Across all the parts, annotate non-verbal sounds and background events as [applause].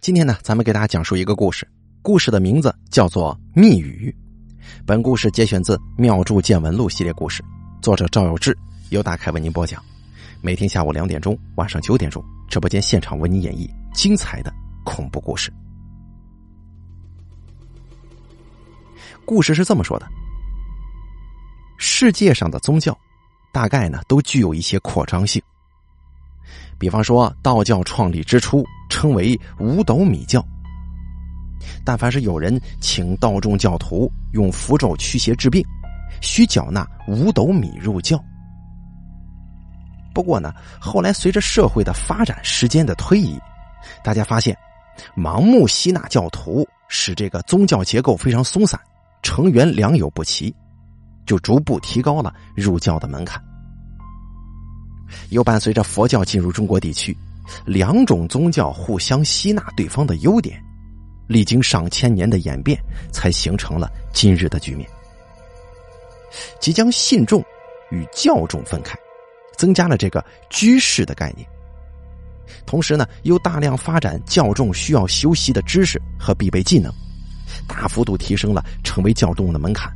今天呢，咱们给大家讲述一个故事，故事的名字叫做《密语》。本故事节选自《妙著见闻录》系列故事，作者赵有志，由大凯为您播讲。每天下午两点钟，晚上九点钟，直播间现场为您演绎精彩的恐怖故事。故事是这么说的：世界上的宗教，大概呢都具有一些扩张性。比方说，道教创立之初称为五斗米教，但凡是有人请道众教徒用符咒驱邪治病，需缴纳五斗米入教。不过呢，后来随着社会的发展，时间的推移，大家发现，盲目吸纳教徒使这个宗教结构非常松散，成员良莠不齐，就逐步提高了入教的门槛。又伴随着佛教进入中国地区，两种宗教互相吸纳对方的优点，历经上千年的演变，才形成了今日的局面。即将信众与教众分开，增加了这个居士的概念。同时呢，又大量发展教众需要修习的知识和必备技能，大幅度提升了成为教众的门槛。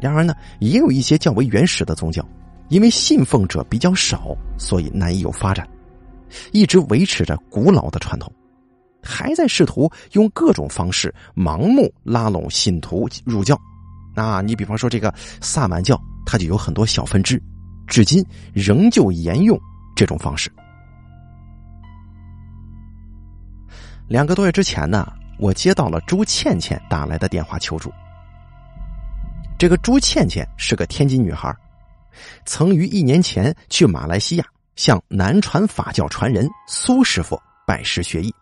然而呢，也有一些较为原始的宗教。因为信奉者比较少，所以难以有发展，一直维持着古老的传统，还在试图用各种方式盲目拉拢信徒入教。那你比方说这个萨满教，它就有很多小分支，至今仍旧沿用这种方式。两个多月之前呢，我接到了朱倩倩打来的电话求助。这个朱倩倩是个天津女孩。曾于一年前去马来西亚向南传法教传人苏师傅拜师学艺。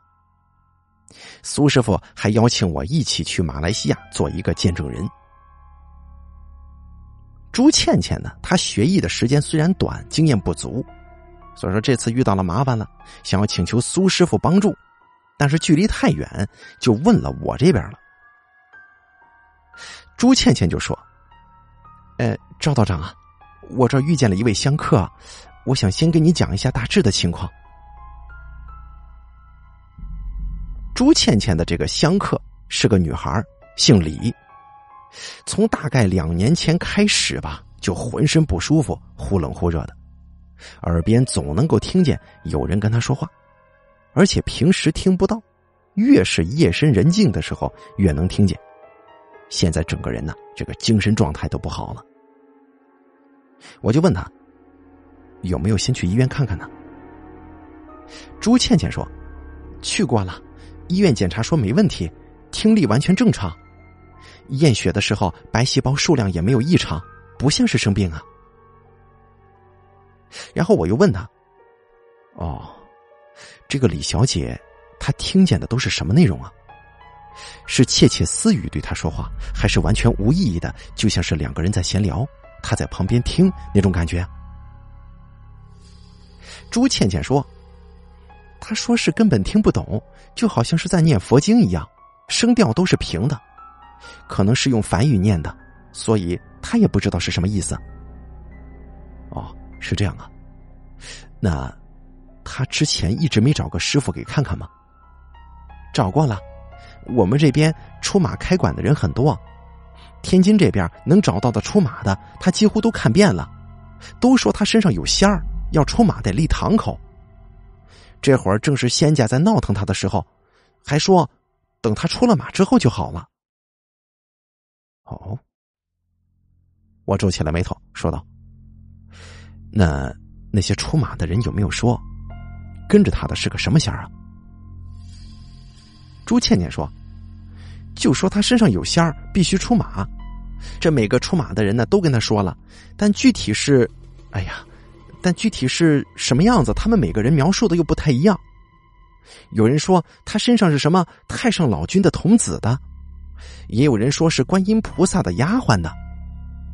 苏师傅还邀请我一起去马来西亚做一个见证人。朱倩倩呢，她学艺的时间虽然短，经验不足，所以说这次遇到了麻烦了，想要请求苏师傅帮助，但是距离太远，就问了我这边了。朱倩倩就说：“呃，赵道长啊。”我这遇见了一位香客，我想先跟你讲一下大致的情况。朱倩倩的这个香客是个女孩，姓李。从大概两年前开始吧，就浑身不舒服，忽冷忽热的，耳边总能够听见有人跟她说话，而且平时听不到，越是夜深人静的时候越能听见。现在整个人呢，这个精神状态都不好了。我就问他，有没有先去医院看看呢？朱倩倩说，去过了，医院检查说没问题，听力完全正常，验血的时候白细胞数量也没有异常，不像是生病啊。然后我又问他，哦，这个李小姐，她听见的都是什么内容啊？是窃窃私语对她说话，还是完全无意义的，就像是两个人在闲聊？他在旁边听那种感觉。朱倩倩说：“他说是根本听不懂，就好像是在念佛经一样，声调都是平的，可能是用梵语念的，所以他也不知道是什么意思。”哦，是这样啊。那他之前一直没找个师傅给看看吗？找过了，我们这边出马开馆的人很多。天津这边能找到的出马的，他几乎都看遍了，都说他身上有仙儿，要出马得立堂口。这会儿正是仙家在闹腾他的时候，还说等他出了马之后就好了。哦，我皱起了眉头，说道：“那那些出马的人有没有说，跟着他的是个什么仙儿啊？”朱倩倩说。就说他身上有仙儿，必须出马。这每个出马的人呢，都跟他说了，但具体是，哎呀，但具体是什么样子，他们每个人描述的又不太一样。有人说他身上是什么太上老君的童子的，也有人说是观音菩萨的丫鬟的，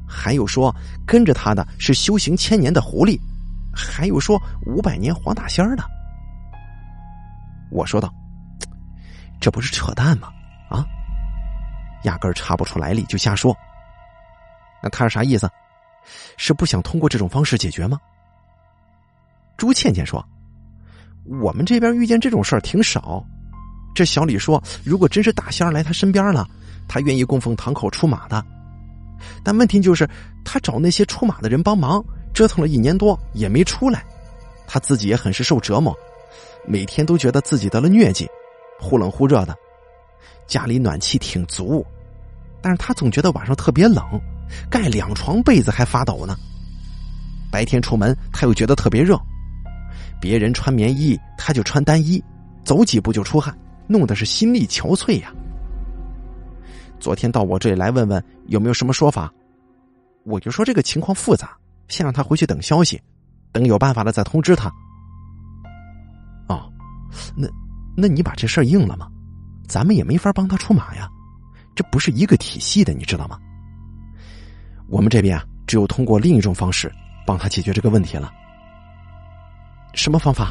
还有说跟着他的是修行千年的狐狸，还有说五百年黄大仙儿的。我说道：“ [tsk] 这不是扯淡吗？？”压根儿查不出来历就瞎说，那他是啥意思？是不想通过这种方式解决吗？朱倩倩说：“我们这边遇见这种事儿挺少。这小李说，如果真是大仙儿来他身边了，他愿意供奉堂口出马的。但问题就是，他找那些出马的人帮忙，折腾了一年多也没出来，他自己也很是受折磨，每天都觉得自己得了疟疾，忽冷忽热的。家里暖气挺足，但是他总觉得晚上特别冷，盖两床被子还发抖呢。白天出门他又觉得特别热，别人穿棉衣他就穿单衣，走几步就出汗，弄得是心力憔悴呀。昨天到我这里来问问有没有什么说法，我就说这个情况复杂，先让他回去等消息，等有办法了再通知他。哦，那那你把这事儿应了吗？咱们也没法帮他出马呀，这不是一个体系的，你知道吗？我们这边啊，只有通过另一种方式帮他解决这个问题了。什么方法？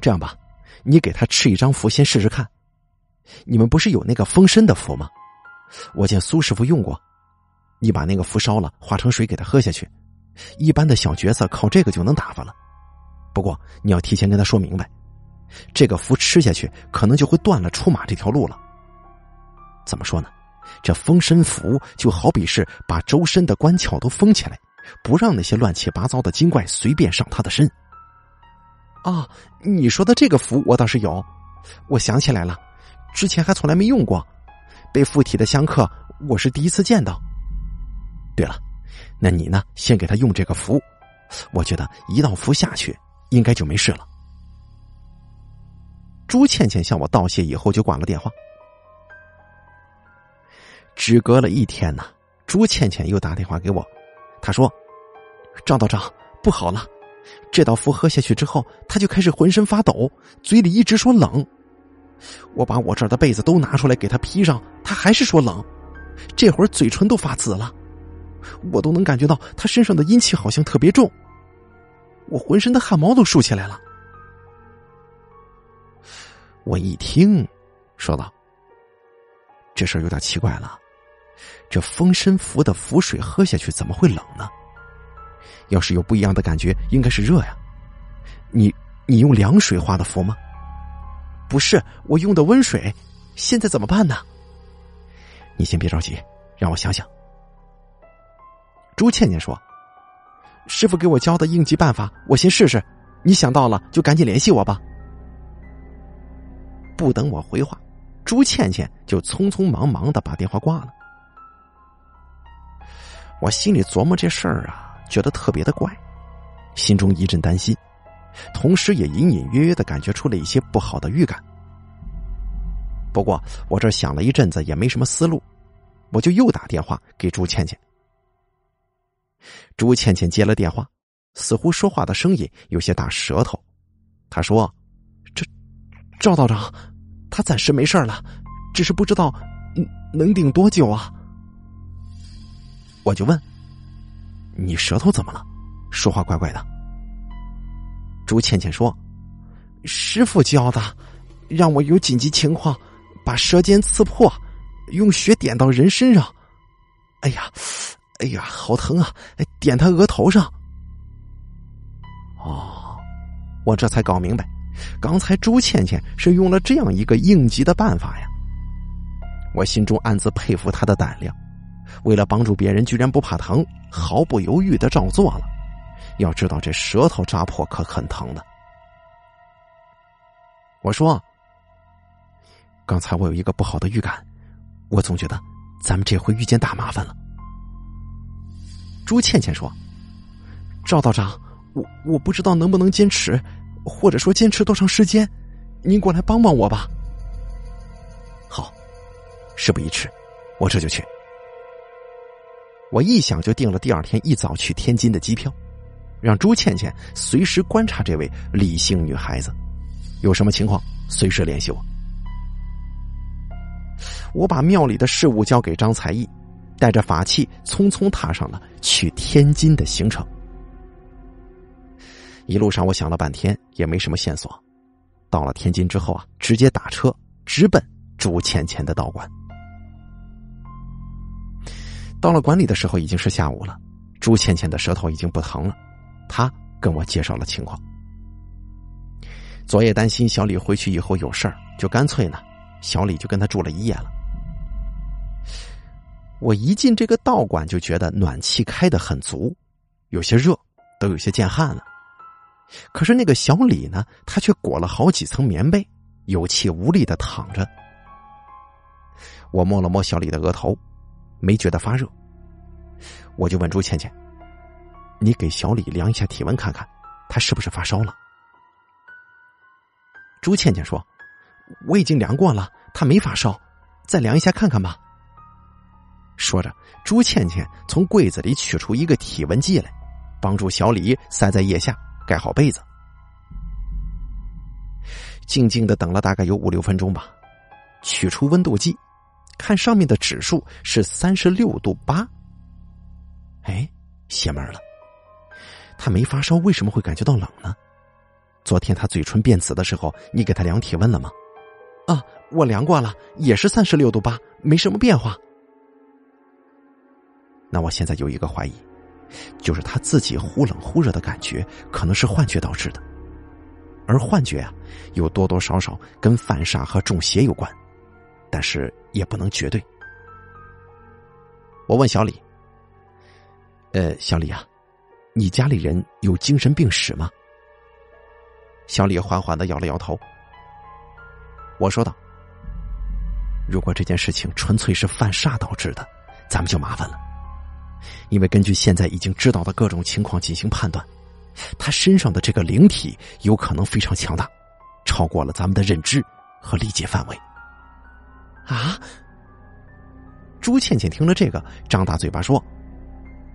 这样吧，你给他吃一张符，先试试看。你们不是有那个封身的符吗？我见苏师傅用过，你把那个符烧了，化成水给他喝下去。一般的小角色靠这个就能打发了。不过你要提前跟他说明白，这个符吃下去可能就会断了出马这条路了。怎么说呢？这封身符就好比是把周身的关窍都封起来，不让那些乱七八糟的精怪随便上他的身。啊，你说的这个符我倒是有，我想起来了。之前还从来没用过，被附体的香客我是第一次见到。对了，那你呢？先给他用这个符，我觉得一道符下去，应该就没事了。朱倩倩向我道谢以后就挂了电话。只隔了一天呢，朱倩倩又打电话给我，她说：“赵道长，不好了，这道符喝下去之后，他就开始浑身发抖，嘴里一直说冷。”我把我这儿的被子都拿出来给他披上，他还是说冷。这会儿嘴唇都发紫了，我都能感觉到他身上的阴气好像特别重，我浑身的汗毛都竖起来了。我一听，说道：“这事儿有点奇怪了，这风身符的符水喝下去怎么会冷呢？要是有不一样的感觉，应该是热呀。你你用凉水画的符吗？”不是我用的温水，现在怎么办呢？你先别着急，让我想想。朱倩倩说：“师傅给我教的应急办法，我先试试。你想到了就赶紧联系我吧。”不等我回话，朱倩倩就匆匆忙忙的把电话挂了。我心里琢磨这事儿啊，觉得特别的怪，心中一阵担心。同时也隐隐约约的感觉出了一些不好的预感。不过我这想了一阵子也没什么思路，我就又打电话给朱倩倩。朱倩倩接了电话，似乎说话的声音有些打舌头。她说：“赵道长，他暂时没事了，只是不知道能顶多久啊。”我就问：“你舌头怎么了？说话怪怪的。”朱倩倩说：“师傅教的，让我有紧急情况，把舌尖刺破，用血点到人身上。哎呀，哎呀，好疼啊！点他额头上。哦，我这才搞明白，刚才朱倩倩是用了这样一个应急的办法呀。我心中暗自佩服她的胆量，为了帮助别人，居然不怕疼，毫不犹豫的照做了。”要知道，这舌头扎破可很疼的。我说：“刚才我有一个不好的预感，我总觉得咱们这回遇见大麻烦了。”朱倩倩说：“赵道长，我我不知道能不能坚持，或者说坚持多长时间，您过来帮帮我吧。”好，事不宜迟，我这就去。我一想就订了第二天一早去天津的机票。让朱倩倩随时观察这位李姓女孩子，有什么情况随时联系我。我把庙里的事务交给张才艺，带着法器匆匆踏上了去天津的行程。一路上我想了半天也没什么线索，到了天津之后啊，直接打车直奔朱倩倩的道馆。到了馆里的时候已经是下午了，朱倩倩的舌头已经不疼了。他跟我介绍了情况。昨夜担心小李回去以后有事儿，就干脆呢，小李就跟他住了一夜了。我一进这个道馆就觉得暖气开的很足，有些热，都有些见汗了。可是那个小李呢，他却裹了好几层棉被，有气无力的躺着。我摸了摸小李的额头，没觉得发热。我就问朱倩倩：“你给小李量一下体温，看看他是不是发烧了？”朱倩倩说：“我已经量过了，他没发烧，再量一下看看吧。”说着，朱倩倩从柜子里取出一个体温计来，帮助小李塞在腋下，盖好被子。静静的等了大概有五六分钟吧，取出温度计，看上面的指数是三十六度八。哎，邪门了！他没发烧，为什么会感觉到冷呢？昨天他嘴唇变紫的时候，你给他量体温了吗？啊，我量过了，也是三十六度八，没什么变化。那我现在有一个怀疑，就是他自己忽冷忽热的感觉，可能是幻觉导致的。而幻觉啊，有多多少少跟犯煞和中邪有关，但是也不能绝对。我问小李：“呃，小李啊，你家里人有精神病史吗？”小李缓缓的摇了摇头。我说道：“如果这件事情纯粹是犯煞导致的，咱们就麻烦了。”因为根据现在已经知道的各种情况进行判断，他身上的这个灵体有可能非常强大，超过了咱们的认知和理解范围。啊！朱倩倩听了这个，张大嘴巴说：“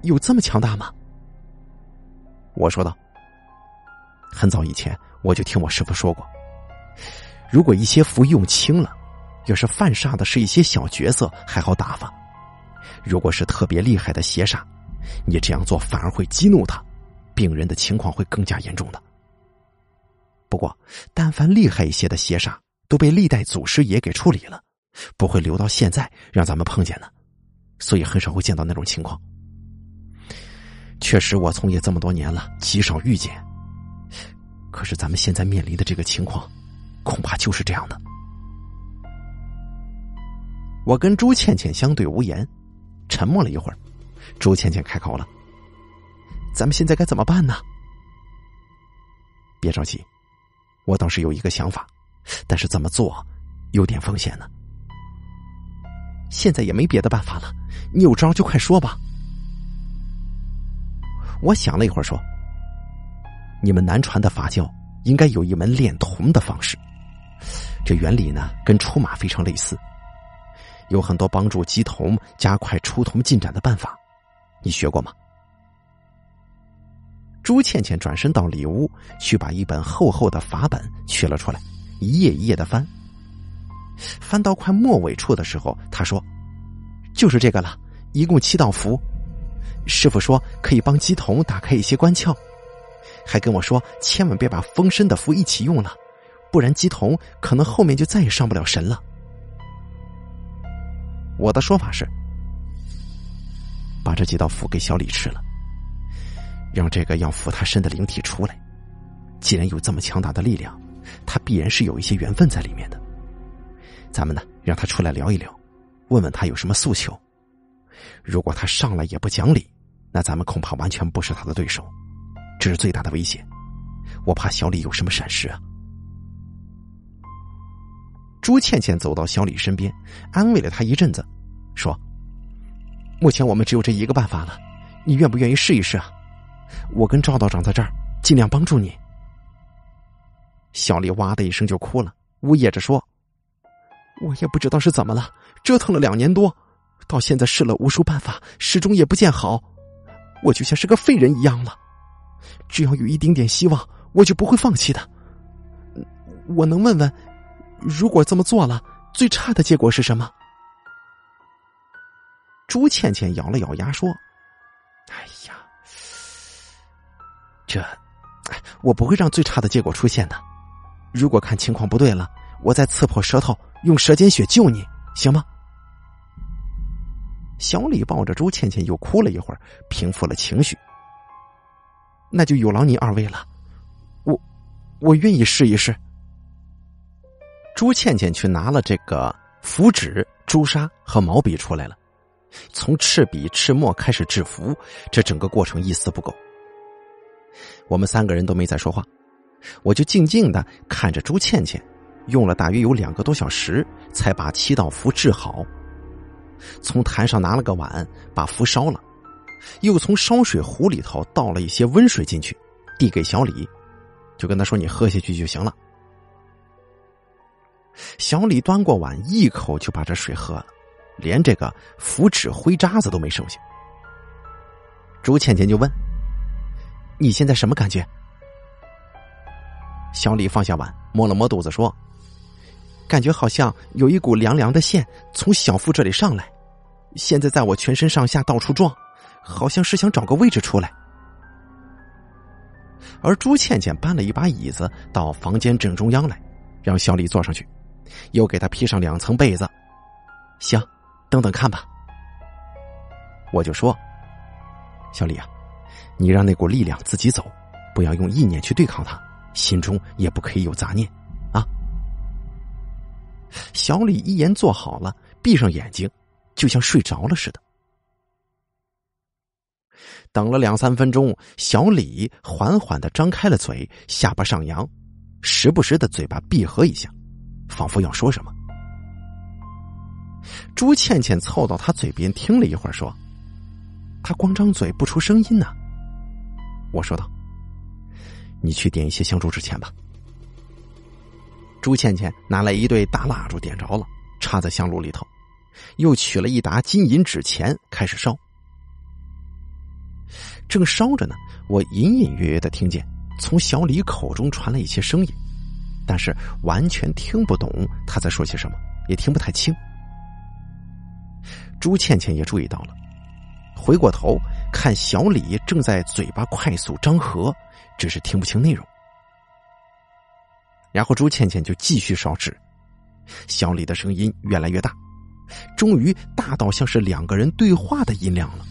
有这么强大吗？”我说道：“很早以前我就听我师傅说过，如果一些符用轻了，要是犯煞的是一些小角色，还好打发。”如果是特别厉害的邪煞，你这样做反而会激怒他，病人的情况会更加严重的。不过，但凡厉害一些的邪煞，都被历代祖师爷给处理了，不会留到现在让咱们碰见的，所以很少会见到那种情况。确实，我从业这么多年了，极少遇见。可是，咱们现在面临的这个情况，恐怕就是这样的。我跟朱倩倩相对无言。沉默了一会儿，朱倩倩开口了：“咱们现在该怎么办呢？”别着急，我倒是有一个想法，但是怎么做有点风险呢。现在也没别的办法了，你有招就快说吧。我想了一会儿说：“你们南传的法教应该有一门炼铜的方式，这原理呢跟出马非常类似。”有很多帮助积铜、加快出铜进展的办法，你学过吗？朱倩倩转身到里屋去，把一本厚厚的法本取了出来，一页一页的翻。翻到快末尾处的时候，他说：“就是这个了，一共七道符。师傅说可以帮鸡童打开一些关窍，还跟我说千万别把封身的符一起用了，不然鸡童可能后面就再也上不了神了。”我的说法是，把这几道符给小李吃了，让这个要附他身的灵体出来。既然有这么强大的力量，他必然是有一些缘分在里面的。咱们呢，让他出来聊一聊，问问他有什么诉求。如果他上来也不讲理，那咱们恐怕完全不是他的对手，这是最大的危险。我怕小李有什么闪失啊。朱倩倩走到小李身边，安慰了他一阵子，说：“目前我们只有这一个办法了，你愿不愿意试一试啊？我跟赵道长在这儿，尽量帮助你。”小李哇的一声就哭了，呜咽着说：“我也不知道是怎么了，折腾了两年多，到现在试了无数办法，始终也不见好，我就像是个废人一样了。只要有一丁点希望，我就不会放弃的。我能问问？”如果这么做了，最差的结果是什么？朱倩倩咬了咬牙说：“哎呀，这，我不会让最差的结果出现的。如果看情况不对了，我再刺破舌头，用舌尖血救你，行吗？”小李抱着朱倩倩又哭了一会儿，平复了情绪。那就有劳您二位了，我，我愿意试一试。朱倩倩去拿了这个符纸、朱砂和毛笔出来了，从赤笔、赤墨开始制符，这整个过程一丝不苟。我们三个人都没再说话，我就静静的看着朱倩倩，用了大约有两个多小时才把七道符制好。从坛上拿了个碗，把符烧了，又从烧水壶里头倒了一些温水进去，递给小李，就跟他说：“你喝下去就行了。”小李端过碗，一口就把这水喝了，连这个符纸灰渣子都没剩下。朱倩倩就问：“你现在什么感觉？”小李放下碗，摸了摸肚子，说：“感觉好像有一股凉凉的线从小腹这里上来，现在在我全身上下到处撞，好像是想找个位置出来。”而朱倩倩搬了一把椅子到房间正中央来，让小李坐上去。又给他披上两层被子，行，等等看吧。我就说，小李啊，你让那股力量自己走，不要用意念去对抗它，心中也不可以有杂念，啊。小李一言做好了，闭上眼睛，就像睡着了似的。等了两三分钟，小李缓缓的张开了嘴，下巴上扬，时不时的嘴巴闭合一下。仿佛要说什么，朱倩倩凑到他嘴边听了一会儿，说：“他光张嘴不出声音呢。”我说道：“你去点一些香烛纸钱吧。”朱倩倩拿来一对大蜡烛，点着了，插在香炉里头，又取了一沓金银纸钱，开始烧。正烧着呢，我隐隐约约的听见从小李口中传来一些声音。但是完全听不懂他在说些什么，也听不太清。朱倩倩也注意到了，回过头看小李正在嘴巴快速张合，只是听不清内容。然后朱倩倩就继续烧纸，小李的声音越来越大，终于大到像是两个人对话的音量了。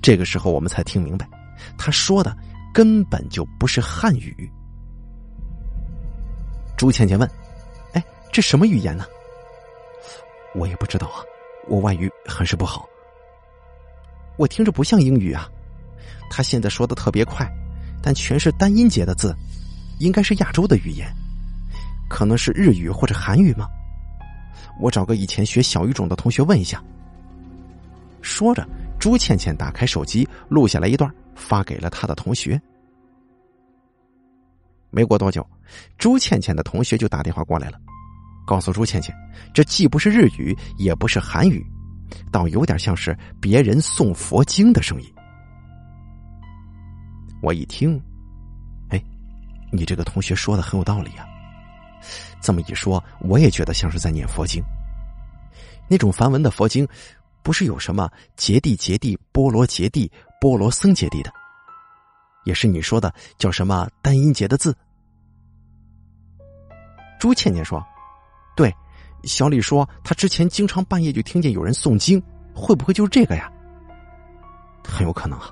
这个时候我们才听明白，他说的根本就不是汉语。朱倩倩问：“哎，这什么语言呢？”我也不知道啊，我外语很是不好。我听着不像英语啊，他现在说的特别快，但全是单音节的字，应该是亚洲的语言，可能是日语或者韩语吗？我找个以前学小语种的同学问一下。说着，朱倩倩打开手机，录下来一段，发给了他的同学。没过多久，朱倩倩的同学就打电话过来了，告诉朱倩倩，这既不是日语，也不是韩语，倒有点像是别人诵佛经的声音。我一听，哎，你这个同学说的很有道理啊。这么一说，我也觉得像是在念佛经。那种梵文的佛经，不是有什么揭谛揭谛、波罗揭谛、波罗僧揭谛的。也是你说的叫什么单音节的字？朱倩倩说：“对，小李说他之前经常半夜就听见有人诵经，会不会就是这个呀？很有可能啊，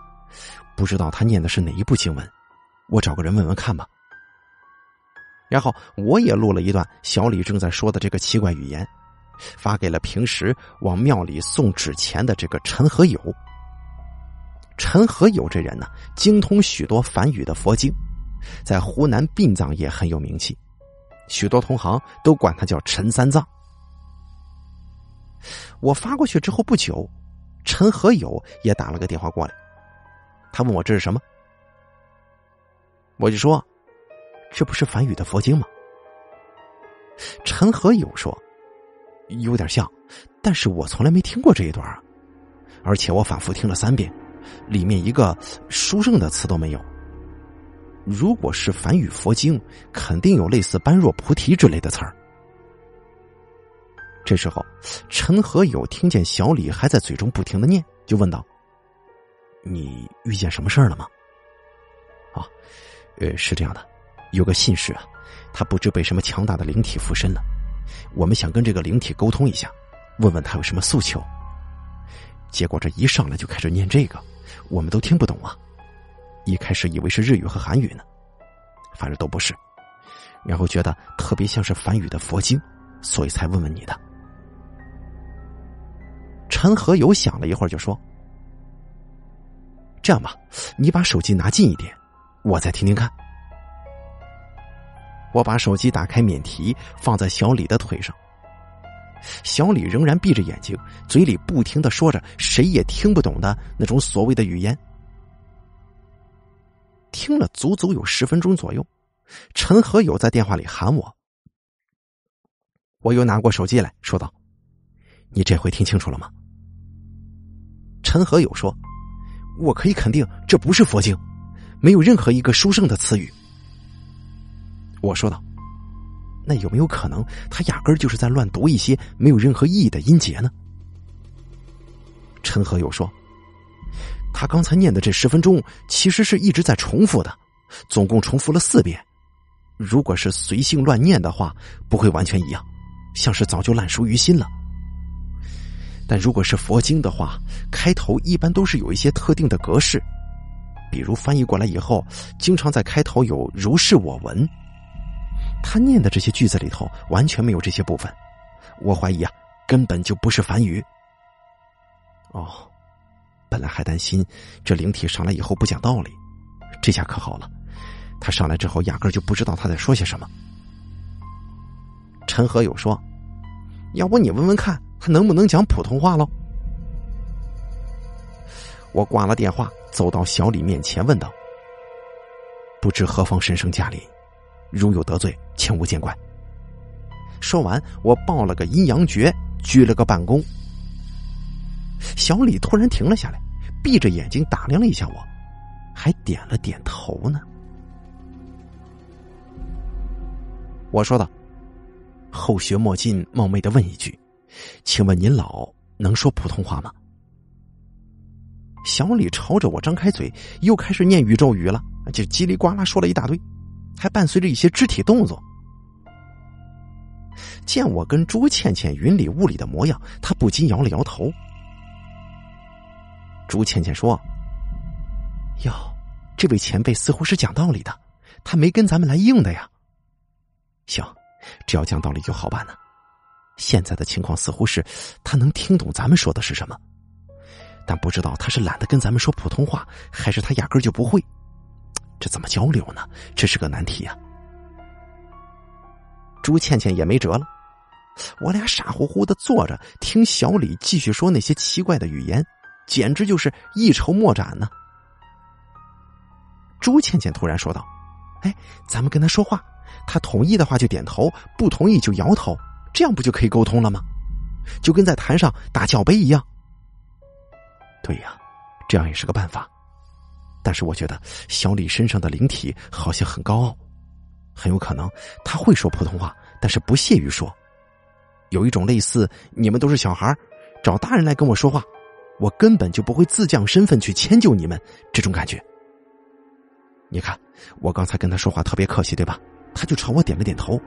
不知道他念的是哪一部经文，我找个人问问看吧。”然后我也录了一段小李正在说的这个奇怪语言，发给了平时往庙里送纸钱的这个陈和友。陈和友这人呢，精通许多梵语的佛经，在湖南殡葬业很有名气，许多同行都管他叫陈三藏。我发过去之后不久，陈和友也打了个电话过来，他问我这是什么，我就说，这不是梵语的佛经吗？陈和友说，有点像，但是我从来没听过这一段啊，而且我反复听了三遍。里面一个书圣的词都没有。如果是梵语佛经，肯定有类似“般若菩提”之类的词儿。这时候，陈和友听见小李还在嘴中不停的念，就问道：“你遇见什么事儿了吗？”啊，呃，是这样的，有个信使啊，他不知被什么强大的灵体附身了，我们想跟这个灵体沟通一下，问问他有什么诉求。结果这一上来就开始念这个。我们都听不懂啊！一开始以为是日语和韩语呢，反正都不是。然后觉得特别像是梵语的佛经，所以才问问你的。陈和友想了一会儿，就说：“这样吧，你把手机拿近一点，我再听听看。”我把手机打开免提，放在小李的腿上。小李仍然闭着眼睛，嘴里不停的说着谁也听不懂的那种所谓的语言。听了足足有十分钟左右。陈和友在电话里喊我，我又拿过手机来说道：“你这回听清楚了吗？”陈和友说：“我可以肯定这不是佛经，没有任何一个书圣的词语。”我说道：“那有没有可能他压根儿就是在乱读一些没有任何意义的音节呢？”陈和友说：“他刚才念的这十分钟其实是一直在重复的，总共重复了四遍。”如果是随性乱念的话，不会完全一样，像是早就烂熟于心了。但如果是佛经的话，开头一般都是有一些特定的格式，比如翻译过来以后，经常在开头有“如是我闻”。他念的这些句子里头完全没有这些部分，我怀疑啊，根本就不是梵语。哦，本来还担心这灵体上来以后不讲道理，这下可好了。他上来之后，压根就不知道他在说些什么。陈和友说：“要不你问问看，他能不能讲普通话喽？”我挂了电话，走到小李面前，问道：“不知何方神圣驾临？如有得罪，请勿见怪。”说完，我报了个阴阳诀，鞠了个半躬。小李突然停了下来，闭着眼睛打量了一下我，还点了点头呢。我说道：“后学莫进，冒昧的问一句，请问您老能说普通话吗？”小李朝着我张开嘴，又开始念宇宙语了，就叽里呱啦说了一大堆，还伴随着一些肢体动作。见我跟朱倩倩云里雾里的模样，他不禁摇了摇头。朱倩倩说：“哟，这位前辈似乎是讲道理的，他没跟咱们来硬的呀。”行，只要讲道理就好办呢。现在的情况似乎是，他能听懂咱们说的是什么，但不知道他是懒得跟咱们说普通话，还是他压根就不会。这怎么交流呢？这是个难题呀。朱倩倩也没辙了，我俩傻乎乎的坐着听小李继续说那些奇怪的语言，简直就是一筹莫展呢。朱倩倩突然说道：“哎，咱们跟他说话。”他同意的话就点头，不同意就摇头，这样不就可以沟通了吗？就跟在坛上打教杯一样。对呀，这样也是个办法。但是我觉得小李身上的灵体好像很高傲，很有可能他会说普通话，但是不屑于说。有一种类似你们都是小孩找大人来跟我说话，我根本就不会自降身份去迁就你们这种感觉。你看，我刚才跟他说话特别客气，对吧？他就朝我点了点头。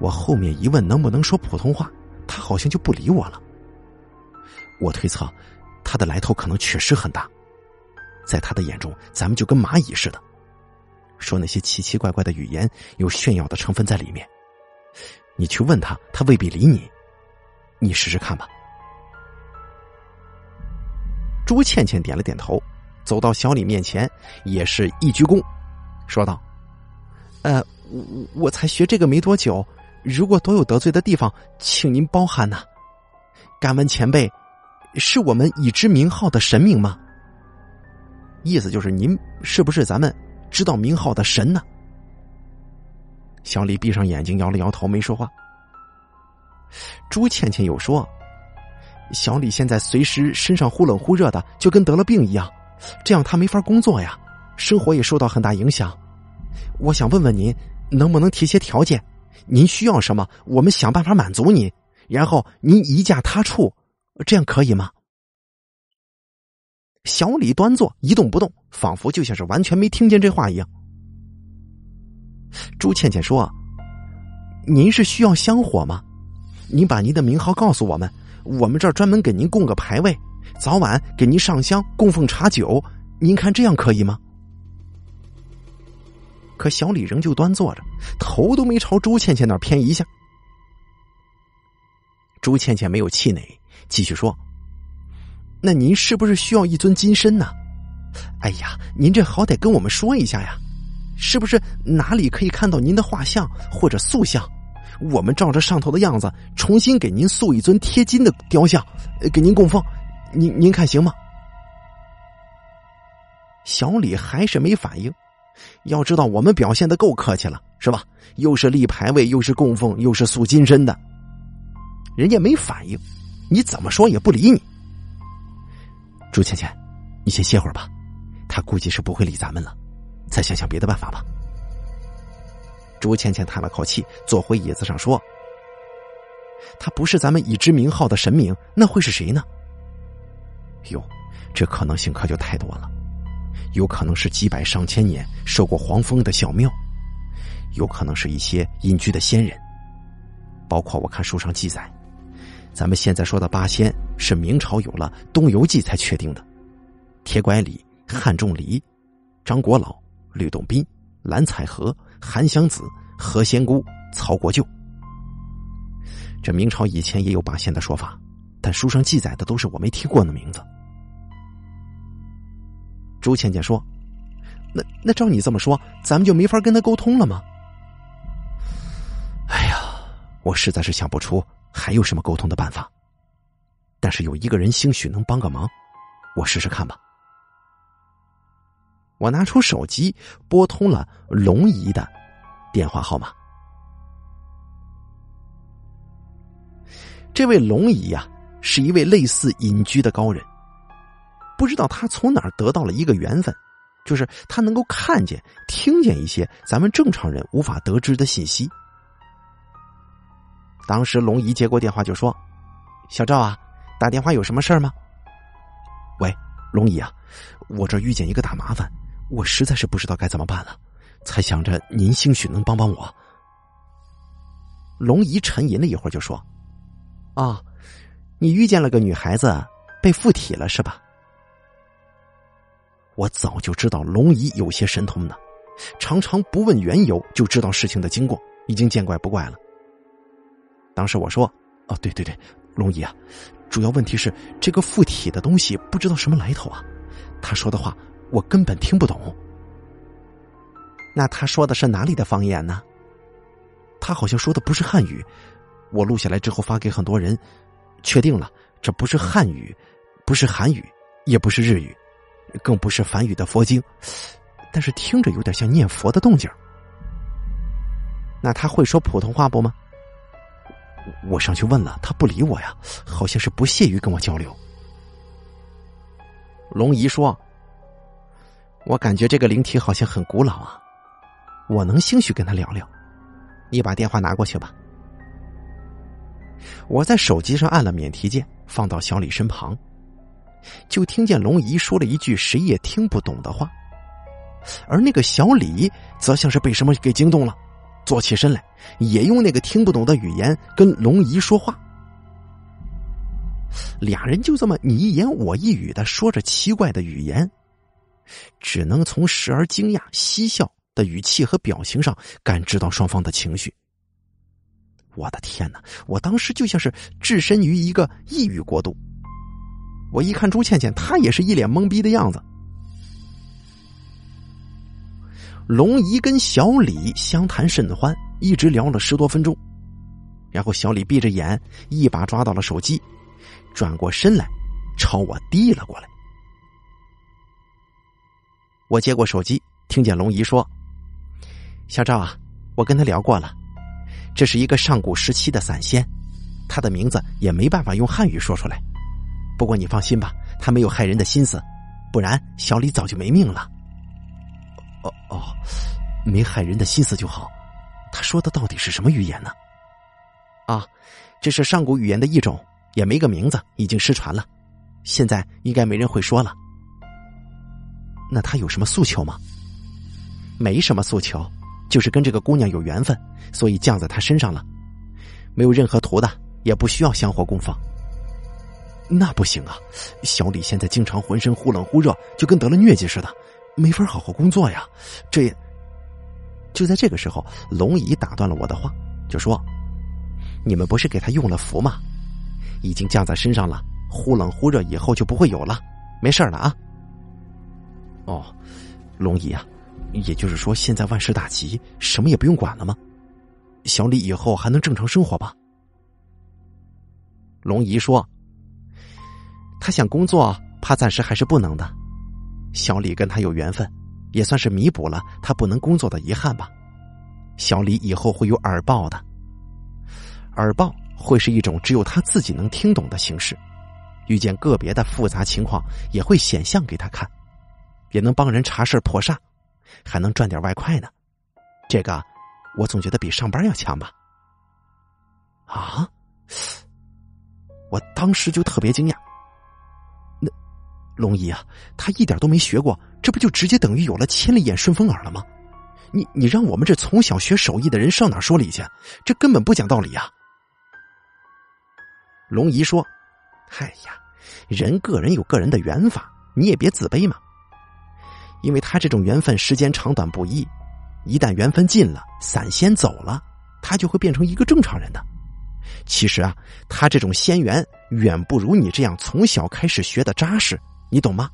我后面一问能不能说普通话，他好像就不理我了。我推测，他的来头可能确实很大，在他的眼中，咱们就跟蚂蚁似的，说那些奇奇怪怪的语言，有炫耀的成分在里面。你去问他，他未必理你。你试试看吧。朱倩倩点了点头，走到小李面前，也是一鞠躬，说道。呃，我我才学这个没多久，如果都有得罪的地方，请您包涵呐。敢问前辈，是我们已知名号的神明吗？意思就是您是不是咱们知道名号的神呢？小李闭上眼睛，摇了摇头，没说话。朱倩倩又说：“小李现在随时身上忽冷忽热的，就跟得了病一样，这样他没法工作呀，生活也受到很大影响。”我想问问您，能不能提些条件？您需要什么，我们想办法满足您。然后您移驾他处，这样可以吗？小李端坐一动不动，仿佛就像是完全没听见这话一样。朱倩倩说：“您是需要香火吗？您把您的名号告诉我们，我们这儿专门给您供个牌位，早晚给您上香供奉茶酒。您看这样可以吗？”可小李仍旧端坐着，头都没朝朱倩倩那儿偏一下。朱倩倩没有气馁，继续说：“那您是不是需要一尊金身呢？哎呀，您这好歹跟我们说一下呀，是不是哪里可以看到您的画像或者塑像？我们照着上头的样子重新给您塑一尊贴金的雕像，给您供奉，您您看行吗？”小李还是没反应。要知道，我们表现的够客气了，是吧？又是立牌位，又是供奉，又是塑金身的，人家没反应，你怎么说也不理你。朱倩倩，你先歇会儿吧，他估计是不会理咱们了，再想想别的办法吧。朱倩倩叹了口气，坐回椅子上说：“他不是咱们已知名号的神明，那会是谁呢？哟，这可能性可就太多了。”有可能是几百上千年受过黄风的小庙，有可能是一些隐居的仙人，包括我看书上记载，咱们现在说的八仙是明朝有了《东游记》才确定的，铁拐李、汉仲离、张国老、吕洞宾、蓝采和、韩湘子、何仙姑、曹国舅。这明朝以前也有八仙的说法，但书上记载的都是我没听过的名字。朱倩倩说：“那那照你这么说，咱们就没法跟他沟通了吗？”哎呀，我实在是想不出还有什么沟通的办法。但是有一个人兴许能帮个忙，我试试看吧。我拿出手机拨通了龙姨的电话号码。这位龙姨呀，是一位类似隐居的高人。不知道他从哪儿得到了一个缘分，就是他能够看见、听见一些咱们正常人无法得知的信息。当时龙姨接过电话就说：“小赵啊，打电话有什么事儿吗？”“喂，龙姨啊，我这遇见一个大麻烦，我实在是不知道该怎么办了，才想着您兴许能帮帮我。”龙姨沉吟了一会儿就说：“啊，你遇见了个女孩子被附体了是吧？”我早就知道龙姨有些神通呢，常常不问缘由就知道事情的经过，已经见怪不怪了。当时我说：“哦，对对对，龙姨啊，主要问题是这个附体的东西不知道什么来头啊，他说的话我根本听不懂。”那他说的是哪里的方言呢？他好像说的不是汉语，我录下来之后发给很多人，确定了，这不是汉语，不是韩语，也不是日语。更不是梵语的佛经，但是听着有点像念佛的动静。那他会说普通话不吗？我上去问了，他不理我呀，好像是不屑于跟我交流。龙姨说：“我感觉这个灵体好像很古老啊，我能兴许跟他聊聊。你把电话拿过去吧。”我在手机上按了免提键，放到小李身旁。就听见龙姨说了一句谁也听不懂的话，而那个小李则像是被什么给惊动了，坐起身来，也用那个听不懂的语言跟龙姨说话。俩人就这么你一言我一语的说着奇怪的语言，只能从时而惊讶、嬉笑的语气和表情上感知到双方的情绪。我的天哪！我当时就像是置身于一个异域国度。我一看朱倩倩，她也是一脸懵逼的样子。龙姨跟小李相谈甚欢，一直聊了十多分钟，然后小李闭着眼，一把抓到了手机，转过身来，朝我递了过来。我接过手机，听见龙姨说：“小赵啊，我跟他聊过了，这是一个上古时期的散仙，他的名字也没办法用汉语说出来。”不过你放心吧，他没有害人的心思，不然小李早就没命了。哦哦，没害人的心思就好。他说的到底是什么语言呢？啊，这是上古语言的一种，也没个名字，已经失传了，现在应该没人会说了。那他有什么诉求吗？没什么诉求，就是跟这个姑娘有缘分，所以降在他身上了，没有任何图的，也不需要香火供奉。那不行啊！小李现在经常浑身忽冷忽热，就跟得了疟疾似的，没法好好工作呀。这……就在这个时候，龙姨打断了我的话，就说：“你们不是给他用了符吗？已经降在身上了，忽冷忽热以后就不会有了，没事了啊。”哦，龙姨啊，也就是说现在万事大吉，什么也不用管了吗？小李以后还能正常生活吧？龙姨说：“他想工作，怕暂时还是不能的。小李跟他有缘分。”也算是弥补了他不能工作的遗憾吧。小李以后会有耳报的，耳报会是一种只有他自己能听懂的形式，遇见个别的复杂情况也会显像给他看，也能帮人查事破煞，还能赚点外快呢。这个我总觉得比上班要强吧。啊！我当时就特别惊讶。龙姨啊，他一点都没学过。这不就直接等于有了千里眼顺风耳了吗？你你让我们这从小学手艺的人上哪说理去？这根本不讲道理呀！龙姨说：“哎呀，人个人有个人的缘法，你也别自卑嘛。因为他这种缘分时间长短不一，一旦缘分尽了，散仙走了，他就会变成一个正常人的。其实啊，他这种仙缘远不如你这样从小开始学的扎实，你懂吗？”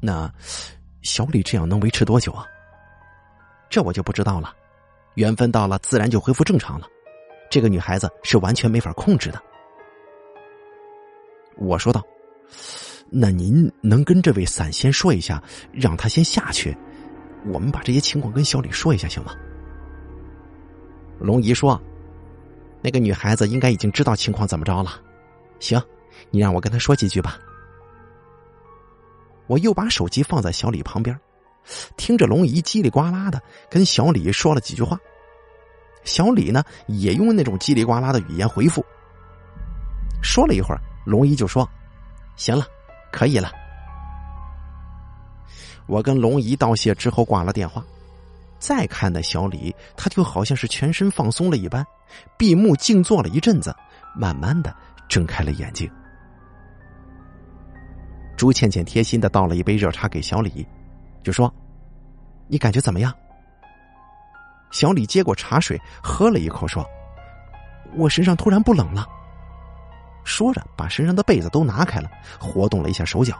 那小李这样能维持多久啊？这我就不知道了。缘分到了，自然就恢复正常了。这个女孩子是完全没法控制的。我说道：“那您能跟这位散仙说一下，让他先下去，我们把这些情况跟小李说一下，行吗？”龙姨说：“那个女孩子应该已经知道情况怎么着了。行，你让我跟他说几句吧。”我又把手机放在小李旁边，听着龙姨叽里呱啦的跟小李说了几句话。小李呢也用那种叽里呱啦的语言回复。说了一会儿，龙姨就说：“行了，可以了。”我跟龙姨道谢之后挂了电话，再看那小李，他就好像是全身放松了一般，闭目静坐了一阵子，慢慢的睁开了眼睛。朱倩倩贴心的倒了一杯热茶给小李，就说：“你感觉怎么样？”小李接过茶水，喝了一口，说：“我身上突然不冷了。”说着，把身上的被子都拿开了，活动了一下手脚。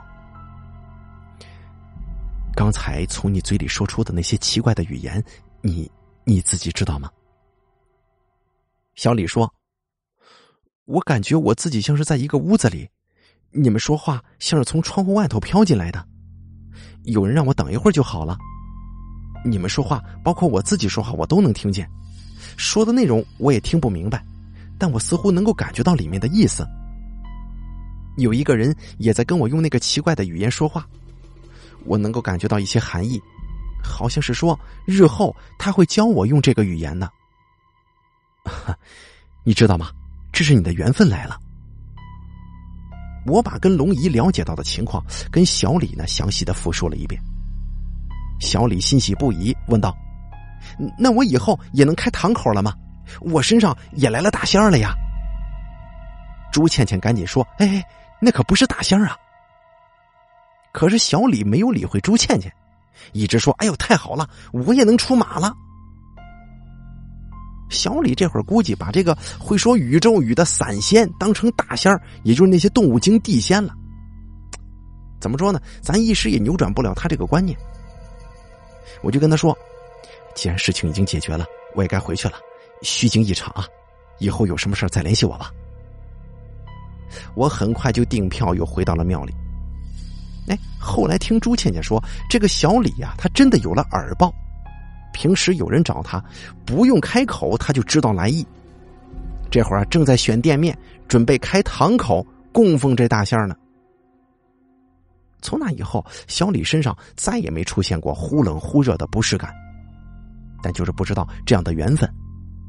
刚才从你嘴里说出的那些奇怪的语言，你你自己知道吗？小李说：“我感觉我自己像是在一个屋子里。”你们说话像是从窗户外头飘进来的，有人让我等一会儿就好了。你们说话，包括我自己说话，我都能听见，说的内容我也听不明白，但我似乎能够感觉到里面的意思。有一个人也在跟我用那个奇怪的语言说话，我能够感觉到一些含义，好像是说日后他会教我用这个语言呢。[laughs] 你知道吗？这是你的缘分来了。我把跟龙姨了解到的情况跟小李呢详细的复述了一遍。小李欣喜不已，问道：“那我以后也能开堂口了吗？我身上也来了大仙了呀？”朱倩倩赶紧说：“哎，那可不是大仙啊！”可是小李没有理会朱倩倩，一直说：“哎呦，太好了，我也能出马了。”小李这会儿估计把这个会说宇宙语的散仙当成大仙儿，也就是那些动物精地仙了。怎么说呢？咱一时也扭转不了他这个观念。我就跟他说：“既然事情已经解决了，我也该回去了，虚惊一场啊！以后有什么事再联系我吧。”我很快就订票又回到了庙里。哎，后来听朱倩倩说，这个小李呀，他真的有了耳报。平时有人找他，不用开口他就知道来意。这会儿正在选店面，准备开堂口供奉这大仙呢。从那以后，小李身上再也没出现过忽冷忽热的不适感，但就是不知道这样的缘分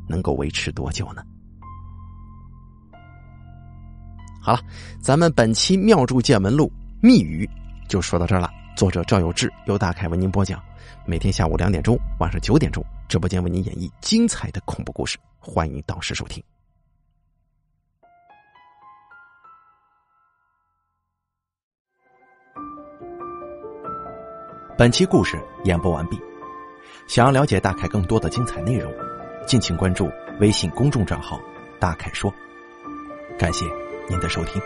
能够维持多久呢？好了，咱们本期《妙祝见闻录》密语就说到这儿了。作者赵有志，由大凯为您播讲。每天下午两点钟，晚上九点钟，直播间为您演绎精彩的恐怖故事，欢迎到时收听。本期故事演播完毕，想要了解大凯更多的精彩内容，敬请关注微信公众账号“大凯说”。感谢您的收听。